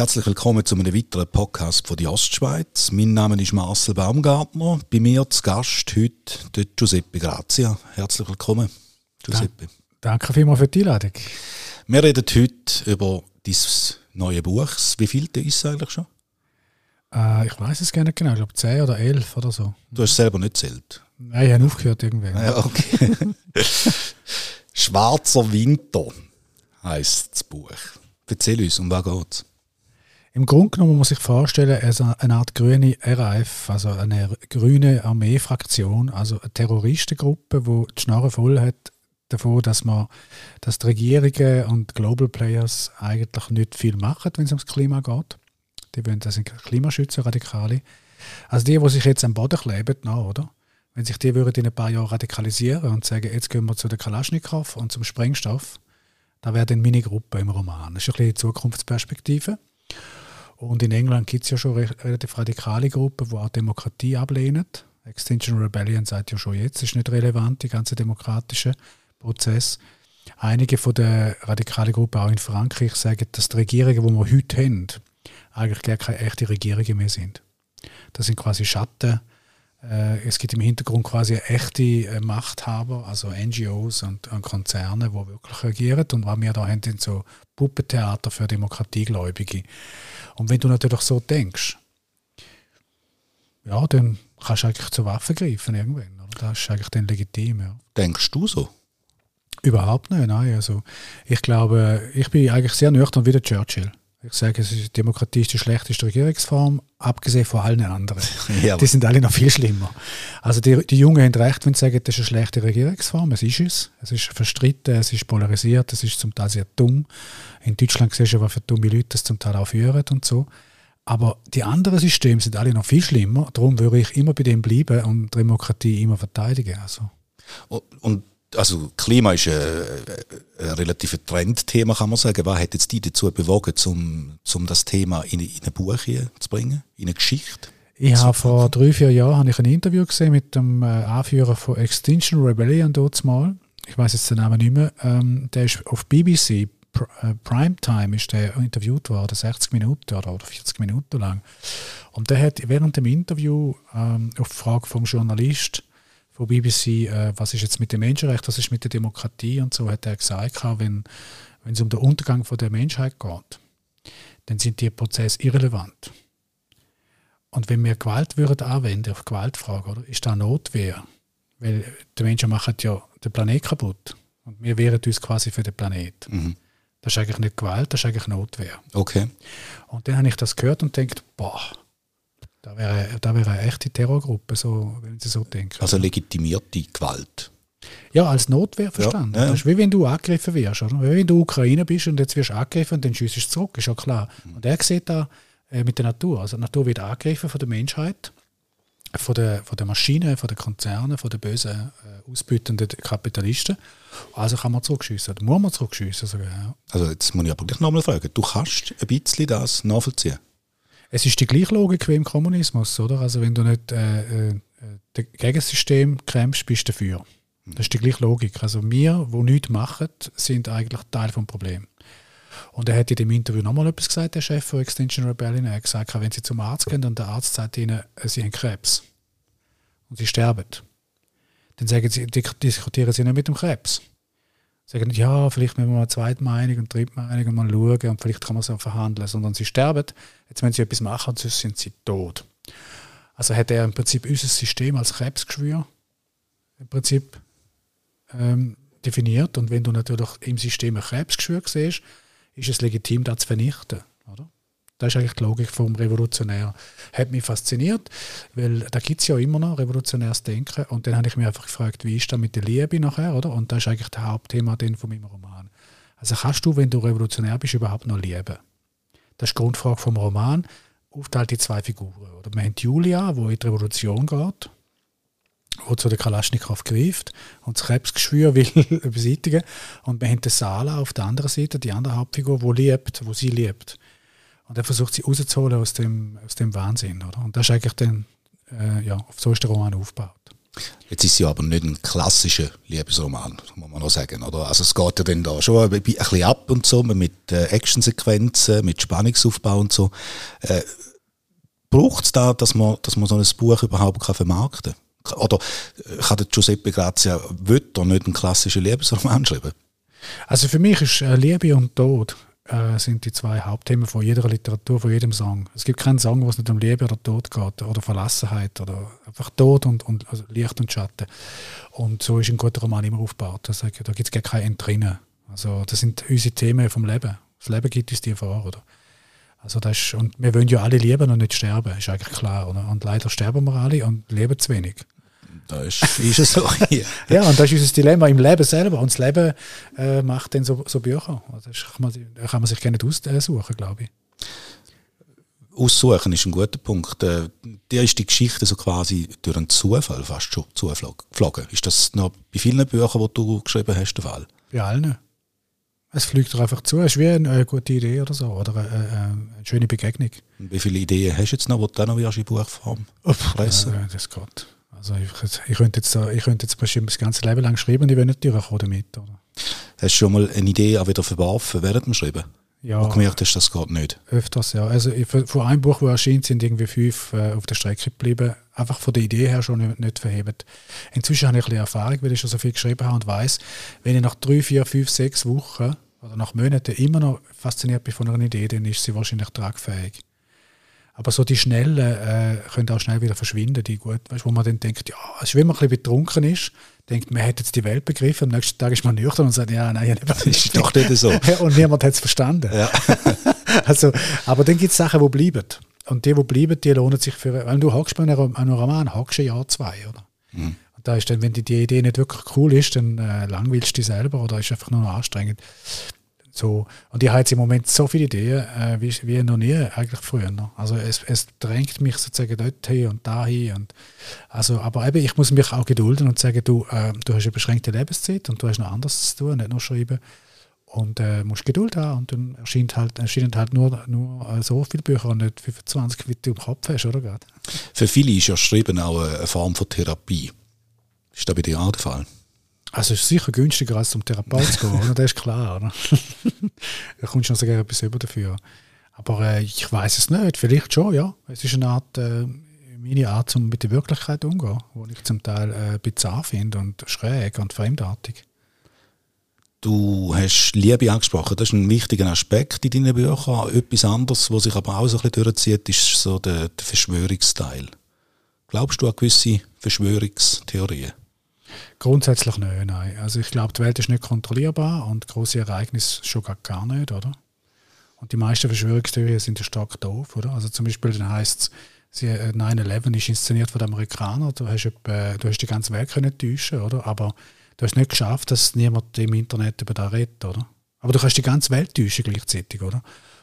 Herzlich willkommen zu einem weiteren Podcast von der Ostschweiz. Mein Name ist Marcel Baumgartner. Bei mir zu Gast heute der Giuseppe Grazia. Herzlich willkommen, Giuseppe. Da, danke vielmals für die Einladung. Wir reden heute über dein neue Buch. Wie viel ist es eigentlich schon? Äh, ich weiß es gar nicht genau. Ich glaube 10 oder 11 oder so. Du hast selber nicht zählt? Nein, ich habe aufgehört irgendwann. Ja, okay. Schwarzer Winter heisst das Buch. Erzähl uns, um was geht es? Im Grunde genommen muss ich vorstellen, es ist eine Art grüne RAF, also eine grüne Armeefraktion, also eine Terroristengruppe, die die Schnarre voll hat davon, dass man, dass die Regierungen und Global Players eigentlich nicht viel machen, wenn es ums Klima geht. Die wollen, das sind Klimaschützer, Radikale. Also die, die sich jetzt am Boden kleben, no, oder? Wenn sich die würden in ein paar Jahren radikalisieren und sagen, jetzt gehen wir zu der Kalaschnikow und zum Sprengstoff, da wäre dann meine Gruppe im Roman. Das ist ein bisschen die Zukunftsperspektive. Und in England gibt es ja schon relativ radikale Gruppen, die auch Demokratie ablehnen. Extinction Rebellion sagt ja schon jetzt, ist nicht relevant, die ganze demokratische Prozess. Einige von der radikalen Gruppen, auch in Frankreich, sagen, dass die Regierungen, die wir heute haben, eigentlich gar keine echte Regierungen mehr sind. Das sind quasi Schatten. Äh, es gibt im Hintergrund quasi echte äh, Machthaber, also NGOs und, Konzerne, die wirklich regieren. Und was wir da haben, sind so Puppentheater für Demokratiegläubige. Und wenn du natürlich so denkst, ja, dann kannst du eigentlich zur Waffe greifen irgendwann. Oder? Das ist eigentlich dann legitim. Ja. Denkst du so? Überhaupt nicht, nein. Also, ich glaube, ich bin eigentlich sehr nüchtern wie der Churchill. Ich sage, Demokratie ist die schlechteste Regierungsform, abgesehen von allen anderen. Ja, die sind alle noch viel schlimmer. Also die, die Jungen haben recht, wenn sie sagen, das ist eine schlechte Regierungsform. Es ist es. Es ist verstritten, es ist polarisiert, es ist zum Teil sehr dumm. In Deutschland siehst du, was für dumme Leute das zum Teil auch führen und so. Aber die anderen Systeme sind alle noch viel schlimmer. Darum würde ich immer bei dem bleiben und Demokratie immer verteidigen. Also. Und also Klima ist ein, ein relativ Trendthema, kann man sagen. Was hat jetzt die dazu bewogen, um, um das Thema in, in ein Buch zu bringen, in eine Geschichte? Ich habe vor drei, vier Jahren habe ich ein Interview gesehen mit dem äh, Anführer von Extinction Rebellion dort mal. Ich weiß jetzt den Namen nicht mehr. Ähm, der ist auf BBC äh, Primetime ist der interviewt worden, 60 Minuten oder, 40 Minuten lang. Und der hat während dem Interview ähm, auf Frage vom Journalist von BBC, äh, was ist jetzt mit dem Menschenrecht, was ist mit der Demokratie und so, hat er gesagt, wenn, wenn es um den Untergang von der Menschheit geht, dann sind die Prozesse irrelevant. Und wenn wir Gewalt würden anwenden auf Gewaltfrage, oder, ist da Notwehr? Weil die Menschen machen ja den Planet kaputt. Und wir wehren uns quasi für den Planet. Mhm. Das ist eigentlich nicht Gewalt, das ist eigentlich Notwehr. Okay. Und dann habe ich das gehört und denkt, boah, da wäre, da wäre eine echte Terrorgruppe, so, wenn Sie so denken. Also legitimierte Gewalt. Ja, als Notwehr verstanden. Ja, ja. Das ist wie wenn du angegriffen wirst. Oder? Wie wenn du Ukraine bist und jetzt wirst du angegriffen und dann schießt du zurück, ist ja klar. Mhm. Und er sieht da äh, mit der Natur. Also die Natur wird angegriffen von der Menschheit, von der, von der Maschine, von den Konzernen, von den bösen, äh, ausbeutenden Kapitalisten. Also kann man zurückschießen, oder muss man zurückschießen sogar. Ja. Also jetzt muss ich aber dich nochmal fragen, du kannst ein bisschen das nachvollziehen? Es ist die gleiche Logik wie im Kommunismus, oder? Also wenn du nicht äh, äh, das Gegensystem kämpfst, bist du dafür. Das ist die gleiche Logik. Also wir, die nichts machen, sind eigentlich Teil des Problems. Und er hat in dem Interview nochmal etwas gesagt, der Chef von Extinction Rebellion. Er hat gesagt, wenn sie zum Arzt gehen und der Arzt sagt ihnen, äh, sie haben Krebs und sie sterben, dann sagen sie, diskutieren sie nicht mit dem Krebs sagen, ja, vielleicht müssen wir mal eine zweite Meinung und dritte Meinung und mal schauen und vielleicht kann man so verhandeln, sondern sie sterben, jetzt müssen sie etwas machen, sonst sind sie tot. Also hat er im Prinzip unser System als Krebsgeschwür im Prinzip ähm, definiert und wenn du natürlich im System ein Krebsgeschwür siehst, ist es legitim, das zu vernichten. Oder? Das ist eigentlich die Logik vom Revolutionär. Hat mich fasziniert, weil da gibt es ja immer noch revolutionäres Denken. Und dann habe ich mich einfach gefragt, wie ist das mit der Liebe nachher, oder? Und das ist eigentlich das Hauptthema von meinem Roman. Also kannst du, wenn du revolutionär bist, überhaupt noch lieben? Das ist die Grundfrage vom Roman. Aufteilt die zwei Figuren. Oder wir haben Julia, die in die Revolution geht, die zu der Kalaschnikow greift und das Krebsgeschwür will beseitigen. Und wir haben den Sala auf der anderen Seite, die andere Hauptfigur, die liebt, wo sie liebt. Und er versucht sie rauszuholen aus dem, aus dem Wahnsinn. Oder? Und das ist eigentlich dann, äh, ja, so ist der Roman aufgebaut. Jetzt ist sie aber nicht ein klassischer Liebesroman, muss man noch sagen, oder? Also es geht ja dann da schon ein bisschen ab und so, mit äh, Actionsequenzen, mit Spannungsaufbau und so. Äh, Braucht es da, dass man, dass man so ein Buch überhaupt kann vermarkten kann? Oder äh, kann der Giuseppe Grazia Wötter nicht einen klassischen Liebesroman schreiben? Also für mich ist äh, Liebe und Tod äh, sind die zwei Hauptthemen von jeder Literatur, von jedem Song. Es gibt keinen Song, wo es nicht um Liebe oder Tod geht oder Verlassenheit oder einfach Tod und, und also Licht und Schatten. Und so ist ein guter Roman immer aufgebaut. Also, da gibt es gar kein Entrinnen. Also das sind unsere Themen vom Leben. Das Leben gibt uns die vor, oder? Also das ist, und wir wollen ja alle leben und nicht sterben, ist eigentlich klar. Oder? Und leider sterben wir alle und leben zu wenig. Da ist, ist es so. ja, und das ist unser Dilemma im Leben selber. Und das Leben äh, macht dann so, so Bücher. Also das kann man, kann man sich gerne aussuchen, glaube ich. Aussuchen ist ein guter Punkt. Äh, dir ist die Geschichte so quasi durch einen Zufall fast schon zuflogen. Ist das noch bei vielen Büchern, die du geschrieben hast, der Fall? Bei allen. Es fliegt dir einfach zu. Es ist wie eine, gute Idee oder so. Oder eine, eine, schöne Begegnung. Wie viele Ideen hast du jetzt noch, die du noch in Buchform pressen? Ja, das geht. Also ich, ich, könnte jetzt, ich könnte jetzt bestimmt das ganze Leben lang schreiben und ich will nicht durchkommen damit. Oder? Hast du schon mal eine Idee auch wieder verworfen während dem Schreiben? Ja. Wo gemerkt hast, das geht nicht? Öfters, ja. Also von einem Buch, das erschien, sind irgendwie fünf äh, auf der Strecke geblieben. Einfach von der Idee her schon nicht, nicht verhebt. Inzwischen habe ich ein bisschen Erfahrung, weil ich schon so viel geschrieben habe und weiß, wenn ich nach drei, vier, fünf, sechs Wochen oder nach Monaten immer noch fasziniert bin von einer Idee, dann ist sie wahrscheinlich tragfähig. Aber so die schnellen äh, können auch schnell wieder verschwinden, die gut, weißt, wo man dann denkt, ja, also wenn man ein bisschen betrunken ist, denkt man, hätte jetzt die Welt begriffen, am nächsten Tag ist man nüchtern und sagt, ja, nein, das ist doch nicht so. und niemand hat es verstanden. Ja. also, aber dann gibt es Sachen, die bleiben. Und die, die bleiben, die lohnen sich für, weil du hockst bei einem, einem Roman, hockst ein Jahr, zwei, oder? Mhm. Und da ist dann, wenn die, die Idee nicht wirklich cool ist, dann äh, langweilst du dich selber oder ist einfach nur noch anstrengend. So, und ich habe jetzt im Moment so viele Ideen, äh, wie, wie noch nie eigentlich früher. Noch. Also es, es drängt mich sozusagen dort hin und da hin. Und, also, aber eben, ich muss mich auch gedulden und sagen, du, äh, du hast eine beschränkte Lebenszeit und du hast noch anderes zu tun, nicht nur schreiben. Und äh, musst Geduld haben und dann erscheint halt, erscheinen halt nur, nur äh, so viele Bücher und nicht 25, wie du im Kopf hast, oder? Grad? Für viele ist ja Schreiben auch eine Form von Therapie. Ist das bei dir auch der Fall? Also es ist sicher günstiger, als zum Therapeut zu gehen, oder? das ist klar. Oder? da kommst du noch sogar etwas über dafür. Aber äh, ich weiß es nicht, vielleicht schon, ja. Es ist eine Art, äh, meine Art, um mit der Wirklichkeit umzugehen, wo ich zum Teil äh, bizarr finde und schräg und fremdartig. Du hast Liebe angesprochen, das ist ein wichtiger Aspekt in deinen Büchern. Etwas anderes, was sich aber auch so ein bisschen durchzieht, ist so der, der Verschwörungsteil. Glaubst du an gewisse Verschwörungstheorien? Grundsätzlich nicht, nein. Also ich glaube, die Welt ist nicht kontrollierbar und große Ereignisse schon gar nicht, oder? Und die meisten Verschwörungstheorien sind ja stark doof, oder? Also zum Beispiel dann heisst es, 9-11 ist inszeniert von den Amerikanern, du hast, etwa, du hast die ganze Welt können täuschen, oder? Aber du hast nicht geschafft, dass niemand im Internet über das redet, oder? Aber du kannst die ganze Welt täuschen gleichzeitig, oder?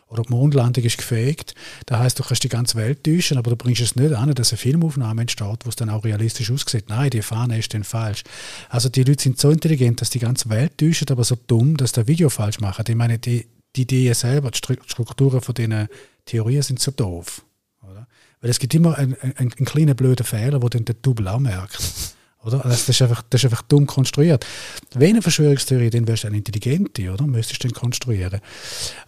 Oder die Mondlandung ist gefähigt. Das heißt, du kannst die ganze Welt täuschen, aber du bringst es nicht an, dass eine Filmaufnahme entsteht, wo es dann auch realistisch aussieht. Nein, die Fahne ist dann falsch. Also die Leute sind so intelligent, dass die ganze Welt täuschen, aber so dumm, dass der Video falsch machen. Ich meine, die, die Ideen selber, die Strukturen von diesen Theorien sind so doof. Oder? Weil es gibt immer einen, einen, einen kleinen blöden Fehler, wo dann der Double auch merkt. Oder? Also das, ist einfach, das ist einfach dumm konstruiert. Wenn eine Verschwörungstheorie, dann wärst du eine intelligente, oder? Müsstest du dann konstruieren.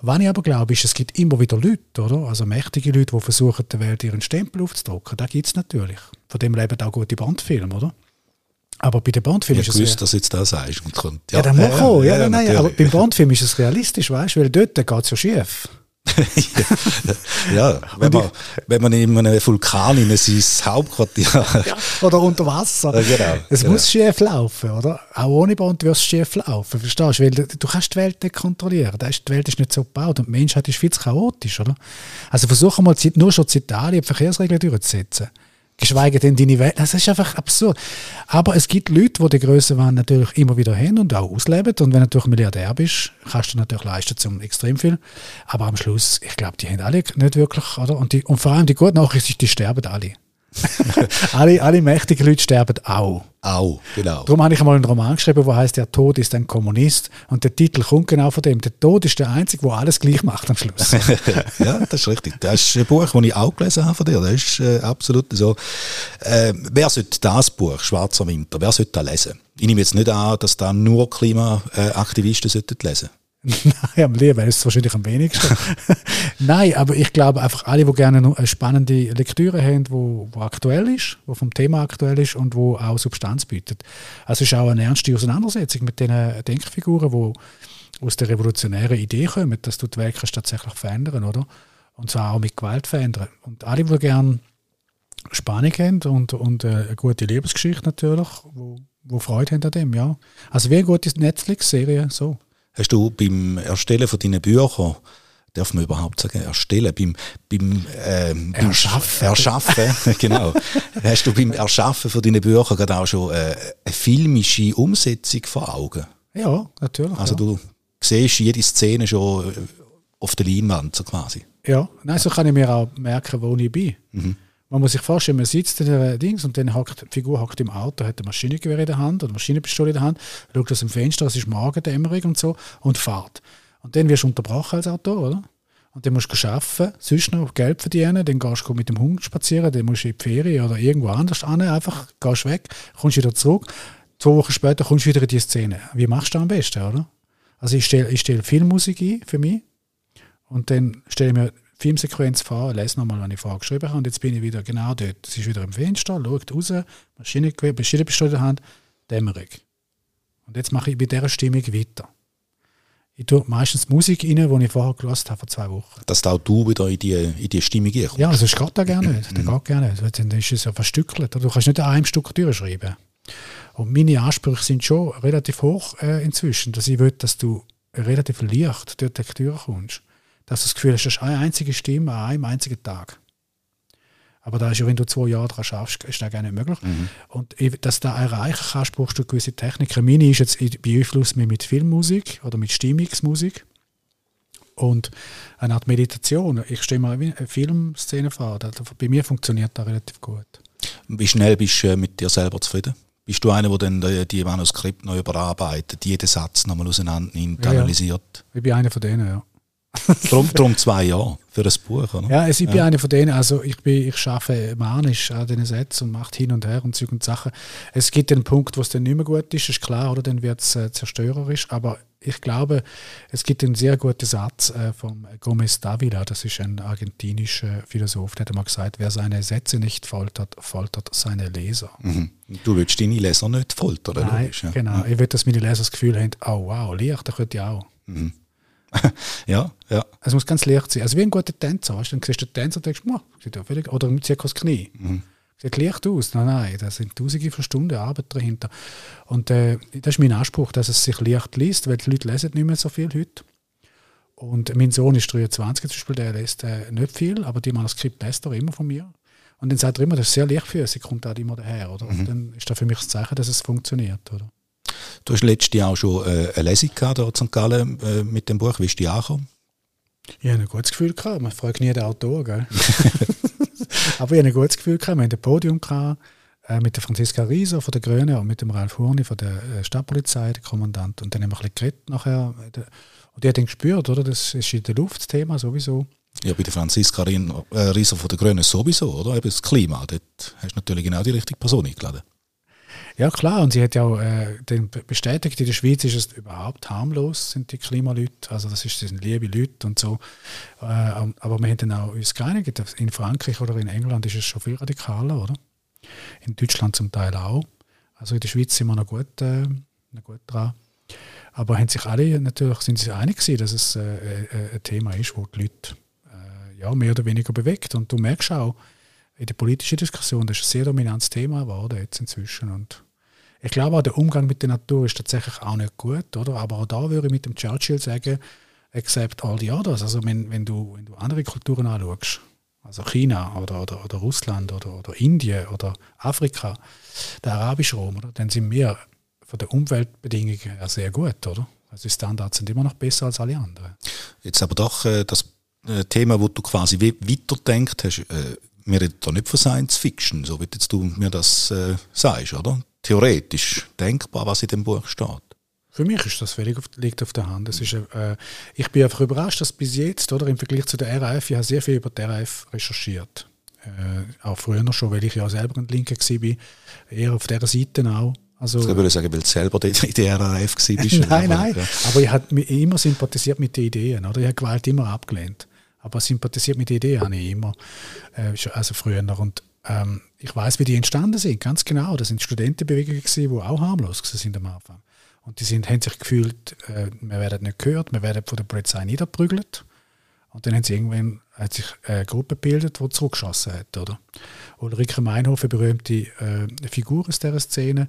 Was ich aber glaube, ist, es gibt immer wieder Leute, oder? Also mächtige Leute, die versuchen, der Welt ihren Stempel aufzudrucken. Da gibt es natürlich. Von dem leben auch gute Bondfilme, oder? Aber bei den Bondfilmen ist es. Ich dass du jetzt das sagst. Und kommt, ja, ja, dann mach auch. Ja, ja, ja, nein, aber beim Bondfilm ist es realistisch, weißt du? Weil dort geht es ja schief. Ja, wenn man, wenn man in einem Vulkan in sein Hauptquartier. ja, oder unter Wasser. Ja, genau, es genau. muss schief laufen, oder? Auch ohne Bond wird es schief laufen, verstehst du? Weil du kannst die Welt nicht kontrollieren. Die Welt ist nicht so gebaut und die Menschheit ist viel zu chaotisch, oder? Also versuche mal nur schon in Italien Verkehrsregeln durchzusetzen geschweige denn deine Welt. Das ist einfach absurd. Aber es gibt Leute, die die Grössenwahn natürlich immer wieder haben und auch ausleben. Und wenn du natürlich Milliardär bist, kannst du natürlich leisten zum extrem viel. Aber am Schluss, ich glaube, die haben alle nicht wirklich, oder? Und, die, und vor allem die gute Nachricht ist, die sterben alle. alle, alle mächtigen Leute sterben auch. Auch, genau. Darum habe ich einmal einen Roman geschrieben, der heißt Der Tod ist ein Kommunist. Und der Titel kommt genau von dem. Der Tod ist der Einzige, der alles gleich macht am Schluss. ja, das ist richtig. Das ist ein Buch, das ich auch gelesen habe von dir. Das ist äh, absolut so. Äh, wer sollte das Buch, Schwarzer Winter, wer sollte das lesen? Ich nehme jetzt nicht an, dass da nur Klimaaktivisten lesen sollten Nein, am Leben ist es wahrscheinlich am wenigsten. Nein, aber ich glaube einfach alle, die gerne eine spannende Lektüre haben, wo, wo aktuell ist, wo vom Thema aktuell ist und wo auch Substanz bietet. Also es ist auch eine ernste Auseinandersetzung mit den Denkfiguren, die aus der revolutionären Idee kommen, dass du die Welt tatsächlich verändern, oder? Und zwar auch mit Gewalt verändern. Und alle, die gerne Spannung haben und, und eine gute Lebensgeschichte natürlich, wo, wo Freude haben an dem, ja. Also wie eine gute Netflix-Serie, so. Hast du beim Erstellen von deinen Büchern, darf man überhaupt sagen, erstellen, beim, beim, ähm, Erschaffen. Erschaffen, genau. Hast du beim Erschaffen von deinen Büchern gerade auch schon äh, eine filmische Umsetzung vor Augen? Ja, natürlich. Also ja. du siehst jede Szene schon äh, auf der Leinwand, so quasi. Ja, nein, so kann ich mir auch merken, wo ich bin. Mhm. Man muss sich vorstellen, man sitzt in der Dings und dann hockt, die Figur hockt im Auto, hat ein Maschinengewehr in der Hand oder Maschinenpistole in der Hand, schaut aus dem Fenster, es ist Morgendämmerung und so und fährt. Und dann wirst du unterbrochen als Autor, oder? Und dann musst du arbeiten, sonst noch Geld verdienen, dann gehst du mit dem Hund spazieren, dann musst du in die Ferien oder irgendwo anders hin, einfach gehst weg, kommst wieder zurück. Zwei Wochen später kommst du wieder in die Szene. Wie machst du am besten, oder? Also ich stelle ich stell Filmmusik ein für mich und dann stelle ich mir Filmsequenz fahren, lese nochmal, was ich vorher geschrieben habe, und jetzt bin ich wieder genau dort. Es ist wieder im Fenster, schaut raus, Maschinengewehr, Maschinenpistole in der Hand, Dämmerung. Und jetzt mache ich bei dieser Stimmung weiter. Ich tue meistens Musik rein, die ich vorher gelassen habe, vor zwei Wochen. Dass auch du wieder in die, in die Stimmung gehst? Ja, also das geht da gerne nicht. Das geht gerne nicht. Dann ist es ja verstückelt. Du kannst nicht an einem Stück durchschreiben. Und meine Ansprüche sind schon relativ hoch äh, inzwischen, dass ich will, dass du relativ leicht durch die Lektüre kommst dass du das Gefühl hast, du hast eine einzige Stimme an einem einzigen Tag. Aber da ist ja, wenn du zwei Jahre daran schaffst, ist das gar nicht möglich. Mhm. Und dass du das erreichen kannst, brauchst du gewisse Techniken. Meine ist jetzt, ich beeinflusse mich mit Filmmusik oder mit Stimmungsmusik und eine Art Meditation. Ich stelle mir eine Filmszene vor. Bei mir funktioniert das relativ gut. Wie schnell bist du mit dir selber zufrieden? Bist du einer, der dann die Manuskripte neu überarbeitet, jeden Satz nochmal auseinander nimmt, ja, analysiert? Ja. Ich bin einer von denen, ja drum, drum zwei Jahre für ein Buch, oder? Ja, also ich bin ja. einer von denen, also ich, bin, ich arbeite manisch an diesen Sätzen und mache hin und her und Zeug und Sachen. Es gibt einen Punkt, wo es dann nicht mehr gut ist, ist klar, oder? Dann wird es äh, zerstörerisch, aber ich glaube, es gibt einen sehr guten Satz äh, von Gomez Davila, das ist ein argentinischer Philosoph, der hat mal gesagt, wer seine Sätze nicht foltert, foltert seine Leser. Mhm. Du willst deine Leser nicht foltern, Nein, logisch, ja. genau. Ich will, dass meine Leser das Gefühl haben, oh wow, Licht, da könnte ich auch. Mhm. ja, ja. Es muss ganz leicht sein. Also wie ein guter Tänzer. Weißt? Dann siehst du den Tänzer und denkst, oh, sieht ja völlig, oder circa das Knie. Mhm. Sieht leicht aus. Nein, nein, da sind tausende von Stunden Arbeit dahinter. Und äh, das ist mein Anspruch, dass es sich leicht liest, weil die Leute lesen nicht mehr so viel heute. Und mein Sohn ist 23 zum Beispiel, der liest äh, nicht viel, aber die Manuskript lässt er immer von mir. Und dann sagt er immer, das ist sehr leicht für sie kommt auch immer daher. Oder? Mhm. Und dann ist das für mich das Zeichen, dass es funktioniert. Oder? Du hast letztes Jahr auch schon äh, eine Lesung gehabt, in St. Gallen äh, mit dem Buch. Wie ist die angekommen? Ich habe ein gutes Gefühl gehabt. Man fragt nie den Autor, gell? Aber ich habe ein gutes Gefühl gehabt. Wir hatten ein Podium gehabt, äh, mit der Franziska Rieser von der Grünen und mit dem Ralf Hurni von der äh, Stadtpolizei, der Kommandant. Und dann haben wir ein bisschen geredet nachher. Und die hat dann gespürt, oder? Das ist in der Luft das Thema sowieso. Ja, bei der Franziska äh, Rieser von der Grünen sowieso, oder? Eben das Klima. Dort hast du natürlich genau die richtige Person eingeladen. Ja klar, und sie hat ja auch äh, bestätigt, in der Schweiz ist es überhaupt harmlos, sind die Klimaleute, also das, ist, sind liebe Leute und so. Äh, aber wir haben dann auch uns geeinigt, in Frankreich oder in England ist es schon viel radikaler, oder? In Deutschland zum Teil auch. Also in der Schweiz sind wir noch gut, äh, noch gut dran. Aber haben sich alle natürlich sind sich einig gewesen, dass es äh, äh ein Thema ist, das die Leute äh, ja, mehr oder weniger bewegt. Und du merkst auch, in der politischen Diskussion, das ist ein sehr dominantes Thema geworden jetzt inzwischen. Und ich glaube auch, der Umgang mit der Natur ist tatsächlich auch nicht gut, oder? Aber auch da würde ich mit dem Churchill sagen, accept all the others. Also wenn, wenn, du, wenn du andere Kulturen anschaust, also China oder, oder, oder Russland oder, oder Indien oder Afrika, der arabische Raum, oder? dann sind wir von den Umweltbedingungen her sehr gut, oder? Also die Standards sind immer noch besser als alle anderen. Jetzt aber doch äh, das äh, Thema, wo du quasi weiterdenkt hast, äh, wir reden da nicht von Science Fiction, so wie jetzt du mir das äh, sagst, oder? Theoretisch denkbar, was in dem Buch steht. Für mich ist das völlig auf, liegt auf der Hand. Das ist, äh, ich bin einfach überrascht, dass bis jetzt, oder im Vergleich zu der RAF, ich habe sehr viel über die RAF recherchiert. Äh, auch früher noch schon, weil ich ja selber ein Linker war, eher auf dieser Seite auch. Also, ich würde sagen, weil du selber in der RAF warst. nein, nein, ja. aber ich habe immer sympathisiert mit den Ideen. Oder? Ich habe Gewalt immer abgelehnt. Aber sympathisiert mit den Ideen habe ich immer, äh, also früher noch. Und ähm, ich weiß, wie die entstanden sind, ganz genau. Das sind Studentenbewegungen, die auch harmlos sind am Anfang. Und die sind, haben sich gefühlt, äh, wir werden nicht gehört, wir werden von der Polizei niederprügelt. Und dann haben sie irgendwann hat sich eine Gruppe gebildet, die zurückgeschossen hat. Oder? Ulrike Meinhof, eine berühmte äh, Figur aus dieser Szene,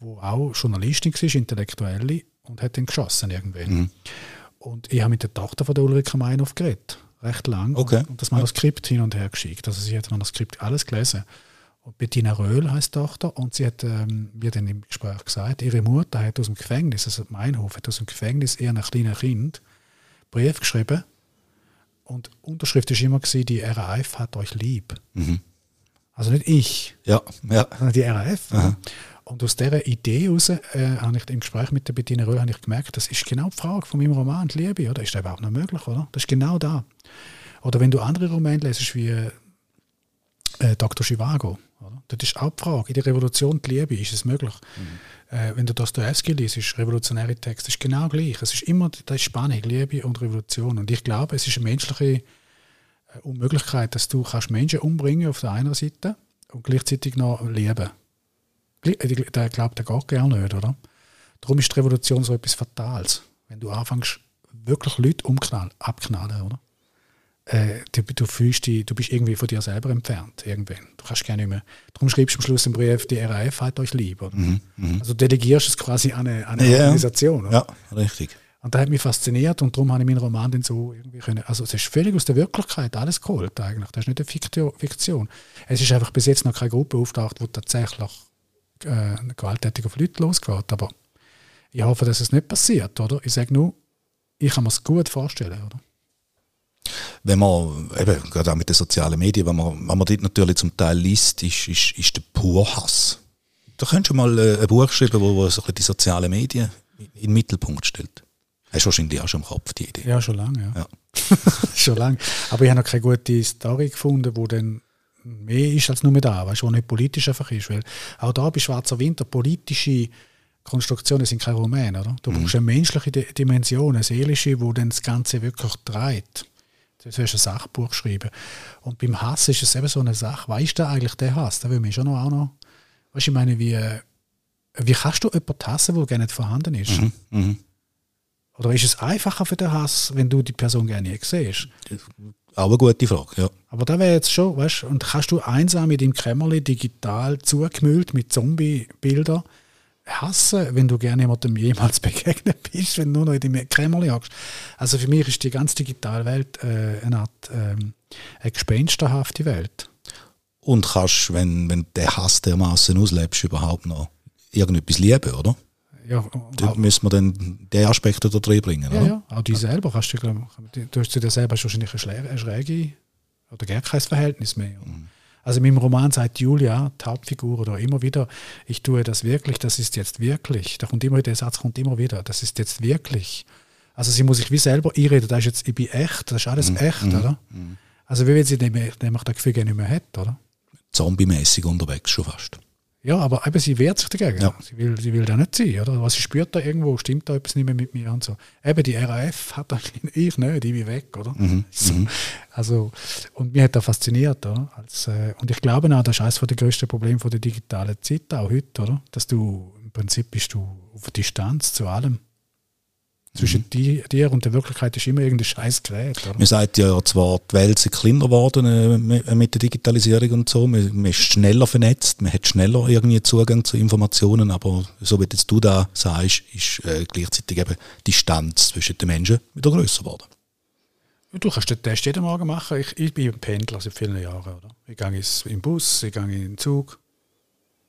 die auch Journalistin war, Intellektuelle, und hat dann geschossen irgendwann. Mhm. Und ich habe mit der Tochter von der Ulrike Meinhof geredet, recht lang. Okay. Und, und das Manuskript hin und her geschickt. Also sie hat das Manuskript alles gelesen. Bettina Röhl heißt Tochter und sie hat ähm, mir dann im Gespräch gesagt, ihre Mutter hat aus dem Gefängnis, also Meinhof hat aus dem Gefängnis eher ein kleines Kind Brief geschrieben und Unterschrift ist immer gewesen, die RAF hat euch lieb. Mhm. Also nicht ich, ja, ja. sondern die RAF. Aha. Und aus dieser Idee heraus äh, habe ich im Gespräch mit der Bettina Röhl habe ich gemerkt, das ist genau die Frage von meinem Roman, die Liebe, oder? Ist das überhaupt noch möglich, oder? Das ist genau da. Oder wenn du andere Romane lesest, wie äh, Dr. Chivago, oder? Das ist auch die Frage. In der Revolution die Liebe, ist es möglich? Mhm. Äh, wenn du Dostoevsky liest, revolutionäre Texte, ist genau gleich. Es ist immer das ist Spannung, Liebe und Revolution. Und ich glaube, es ist eine menschliche äh, Unmöglichkeit, dass du kannst Menschen umbringen auf der einen Seite und gleichzeitig noch lieben. Äh, der glaubt, der geht gerne nicht, oder? Darum ist die Revolution so etwas Fatales. Wenn du anfängst, wirklich Leute umknallen, abknallen, oder? äh, du, du, fühlst dich, du bist irgendwie von dir selber entfernt, irgendwann. Du kannst gerne nicht mehr. Darum schreibst du am Schluss im Brief, die RAF hat euch lieb. Mhm, mh. Also delegierst es quasi an eine, an eine ja, Organisation. Oder? Ja, richtig. Und das hat mich fasziniert und darum habe ich meinen Roman dann so irgendwie können. Also es ist völlig aus der Wirklichkeit alles geholt eigentlich. Das ist nicht eine Fiktion. Es ist einfach bis jetzt noch keine Gruppe auftaucht, wo tatsächlich äh, gewalttätig auf Leute losgeht. Aber ich hoffe, dass es nicht passiert, oder? Ich sage nur, ich kann mir es gut vorstellen, oder? wenn man, eben, gerade auch mit den sozialen Medien, wenn man, wenn man dort natürlich zum Teil liest, ist, ist, ist der pur Hass. Da könntest du mal äh, ein Buch schreiben, wo, wo so die sozialen Medien in den Mittelpunkt stellt. Hast du wahrscheinlich auch schon im Kopf die Idee? Ja, schon lange, ja. ja. schon lange. Aber ich habe noch keine gute Story gefunden, wo dann mehr ist als nur mit da, weißt wo nicht politisch einfach ist. Weil auch da bei Schwarzer Winter politische Konstruktionen sind kein Roman, oder? Du mhm. brauchst eine menschliche Dimension, eine seelische, wo dann das Ganze wirklich dreht. Du sollst ein Sachbuch schreiben. Und beim Hass ist es eben so eine Sache. Weißt du eigentlich der Hass? Da will mich schon noch auch noch. Weißt du, ich meine, wie, wie kannst du jemanden hassen, der gar nicht vorhanden ist? Mhm, mh. Oder ist es einfacher für den Hass, wenn du die Person gerne nicht siehst? Auch eine gute Frage, ja. Aber da wäre jetzt schon, weißt du, und kannst du einsam in deinem Kämmerli digital zugemüllt mit Zombie-Bildern hassen, wenn du gerne jemandem jemals begegnet bist, wenn du nur noch in deinem Kämmerli hockst. Also für mich ist die ganze digitale Welt äh, eine Art ähm, eine gespensterhafte Welt. Und kannst, wenn, wenn der Hass dermaßen auslebst, überhaupt noch irgendetwas lieben, oder? Ja, da müssen wir dann den Aspekt da drin bringen, ja, oder? Ja, auch du selber kannst du, du hast zu dir selber wahrscheinlich eine schräge oder gar kein Verhältnis mehr. Mhm. Also in meinem Roman sagt Julia, die Hauptfigur, oder immer wieder, ich tue das wirklich, das ist jetzt wirklich. Da kommt immer der Satz kommt immer wieder, das ist jetzt wirklich. Also sie muss sich wie selber einreden, das ist jetzt, ich bin echt, das ist alles mhm. echt, mhm. oder? Mhm. Also wie wenn sie nämlich das Gefühl nicht mehr hat, oder? Zombie-mäßig unterwegs schon fast. Ja, aber eben, sie wehrt sich dagegen. Ja. Sie, will, sie will da nicht sein, oder? Was sie spürt da irgendwo, stimmt da etwas nicht mehr mit mir und so. Eben, die RAF hat da ich nicht, ich bin weg, oder? Mhm. So. Mhm. Also, und mich hat das fasziniert, oder? Als, äh, und ich glaube auch, das ist eines der grössten Probleme der digitalen Zeit, auch heute, oder? Dass du, im Prinzip bist du auf Distanz zu allem. Zwischen mhm. dir und der Wirklichkeit ist immer irgendein scheiß Gerät. Oder? Man sagt ja zwar, die Welt ist kleiner geworden äh, mit der Digitalisierung und so, man, man, ist schneller vernetzt, man hat schneller irgendwie Zugang zu Informationen, aber so wie jetzt du da sagst, ist äh, gleichzeitig eben die Distanz zwischen den Menschen wieder größer geworden. Du kannst den Test jeden Morgen machen. Ich, ich bin Pendler seit vielen Jahren. Oder? Ich gehe im Bus, ich gehe in den Zug,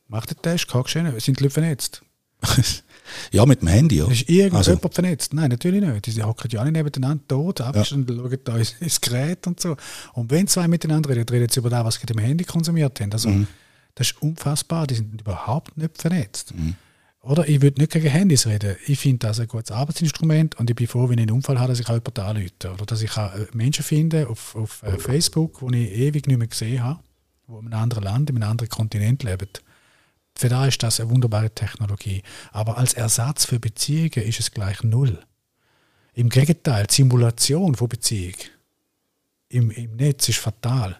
mache den Test, kannst du sind die Leute vernetzt. ja, mit dem Handy, ja. Ist irgendjemand also. vernetzt? Nein, natürlich nicht. Die hocken ja alle nebeneinander tot, abgeschnitten, ja. schauen da ins, Gerät und so. Und wenn zwei miteinander reden, reden sie über das, was sie dem Handy konsumiert haben. Also, mhm. das ist unfassbar. Die sind überhaupt nicht vernetzt. Mhm. Oder ich würde nicht gegen Handys reden. Ich finde das ein gutes Arbeitsinstrument und ich bin froh, wenn ich einen Unfall habe, dass ich jemanden anrufe. Oder dass ich auch äh, Menschen finde auf, auf äh, Facebook, die ich ewig nicht mehr gesehen habe, die in einem anderen Land, in einem anderen Kontinent leben. Für da ist das eine wunderbare Technologie. Aber als Ersatz für Beziehungen ist es gleich null. Im Gegenteil, die Simulation von Beziehung im, im Netz ist fatal.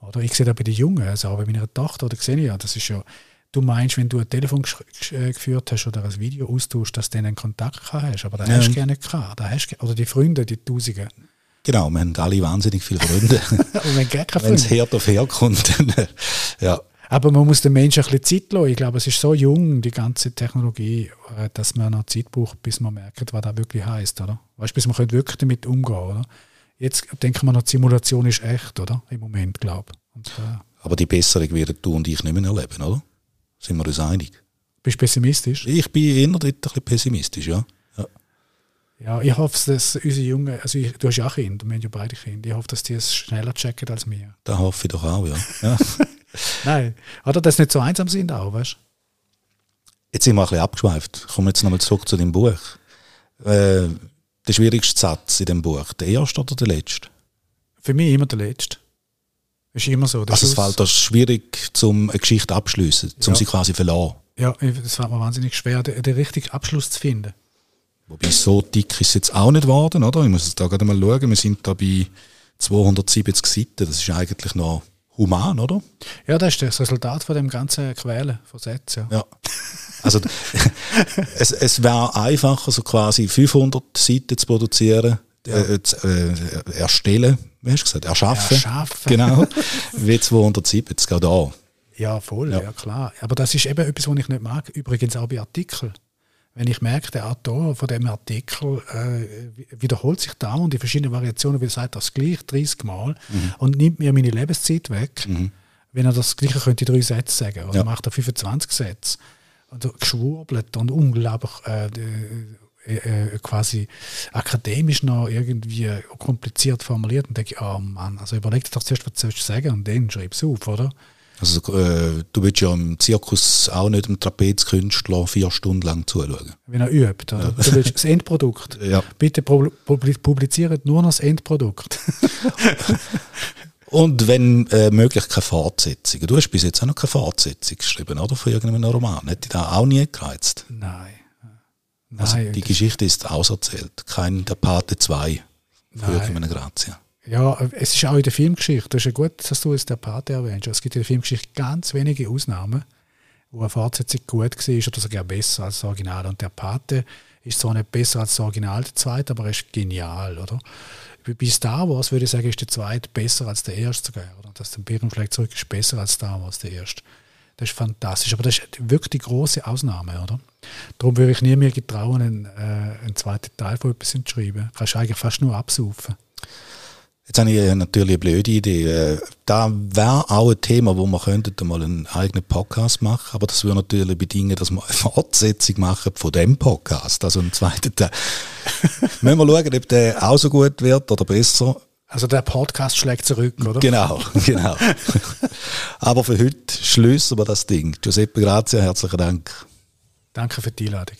Oder ich sehe da bei den Jungen, also auch bei meiner Tochter oder sehe ich ja, das ist ja, du meinst, wenn du ein Telefon äh, geführt hast oder ein Video austauschst, dass du einen Kontakt hast, aber da ja. hast du gerne gehabt. Da hast, oder die Freunde, die Tausende. Genau, wir haben alle wahnsinnig viele Freunde. wenn es Herd auf Herd kommt, dann, ja. Aber man muss den Menschen ein bisschen Zeit lassen. Ich glaube, es ist so jung, die ganze Technologie, äh, dass man noch Zeit braucht, bis man merkt, was das wirklich heißt, oder? Weißt du, bis man wirklich damit umgehen, oder? Jetzt denken wir noch, die Simulation ist echt, oder? Im Moment, glaube ich. Äh, Aber die Besserung werden du und ich nicht mehr erleben, oder? Sind wir uns einig? Bist du pessimistisch? Ich bin eher dort ein bisschen pessimistisch, ja. ja. Ja, ich hoffe, dass unsere Jungen, also ich, du hast ja auch Kinder, wir haben ja beide Kinder, ich hoffe, dass die es schneller checken als wir. Da hoffe ich doch auch, ja. ja. Nein, oder dass sie nicht so einsam sind auch, weißt du? Jetzt sind wir ein bisschen abgeschweift. Ich komme jetzt nochmal zurück zu dem Buch. Äh, der schwierigste Satz in dem Buch, der erste oder der letzte? Für mich immer der letzte. Ist immer so. Also es fällt das schwierig, zum eine Geschichte abschließen, um ja. sie quasi zu verlassen. Ja, es fällt mir wahnsinnig schwer, den, den richtigen Abschluss zu finden. Wobei so dick ist es jetzt auch nicht geworden, oder? Ich muss jetzt da gerade mal schauen. Wir sind da bei 270 Seiten. Das ist eigentlich noch human, oder? Ja, das ist das Resultat von dem ganzen Quälen von Sätzen. Ja. ja. Also es, es wäre einfacher, so quasi 500 Seiten zu produzieren, ja. äh, zu, äh, erstellen, wie hast du gesagt, erschaffen. Erschaffen. Genau, wie 270, gerade da. Ja, voll, ja. ja. klar. Aber das ist eben etwas, was ich nicht mag. Übrigens auch bei Artikeln wenn ich merke, der Autor von dem Artikel äh, wiederholt sich da und die verschiedenen Variationen, wie er sagt, das gleich 30 Mal mhm. und nimmt mir meine Lebenszeit weg, mhm. wenn er das Gleiche könnte drei Sätze sagen oder ja. macht er 25 Sätze und geschwurbelt und unglaublich äh, äh, äh, quasi akademisch noch irgendwie kompliziert formuliert und denke, oh Mann, also überleg dir doch zuerst, was du sagen und dann schreib es auf, oder? Also äh, du willst ja im Zirkus auch nicht dem Trapezkünstler vier Stunden lang zuschauen. Wenn er übt. Oder? Ja. Du willst das Endprodukt. Ja. Bitte publiziert nur noch das Endprodukt. Und wenn äh, möglich keine Fortsetzung. Du hast bis jetzt auch noch keine Fortsetzung geschrieben, oder? Von irgendeinem Roman. Hätte dich da auch nie gereizt? Nein. Also Nein, die Geschichte ist auserzählt. Kein Der Pate 2 von Joachim Grazia. Ja, es ist auch in der Filmgeschichte, das ist ja gut, dass du es der Pate erwähnst. Es gibt in der Filmgeschichte ganz wenige Ausnahmen, wo eine Fortsetzung gut war oder sogar besser als das Original. Und der Pate ist zwar nicht besser als das Original, der zweite, aber er ist genial, oder? Bei Star Wars würde ich sagen, ist der zweite besser als der erste sogar, oder? Dass der Bärenfleck zurück ist besser als Star Wars, der erste. Das ist fantastisch, aber das ist wirklich die große Ausnahme, oder? Darum würde ich nie mehr getrauen, einen, äh, einen zweiten Teil von etwas zu schreiben. Kannst eigentlich fast nur absaufen. Jetzt habe ich natürlich eine blöde Idee. Äh, da wäre auch ein Thema, wo man könnte mal einen eigenen Podcast machen, aber das würde natürlich bedingen, dass wir eine Fortsetzung machen von dem Podcast, also einen zweiten Teil. Müssen wir schauen, ob der auch so gut wird oder besser. Also der Podcast schlägt zurück, oder? Genau, genau. aber für heute schließen wir das Ding. Giuseppe Grazia, herzlichen Dank. Danke für die Einladung.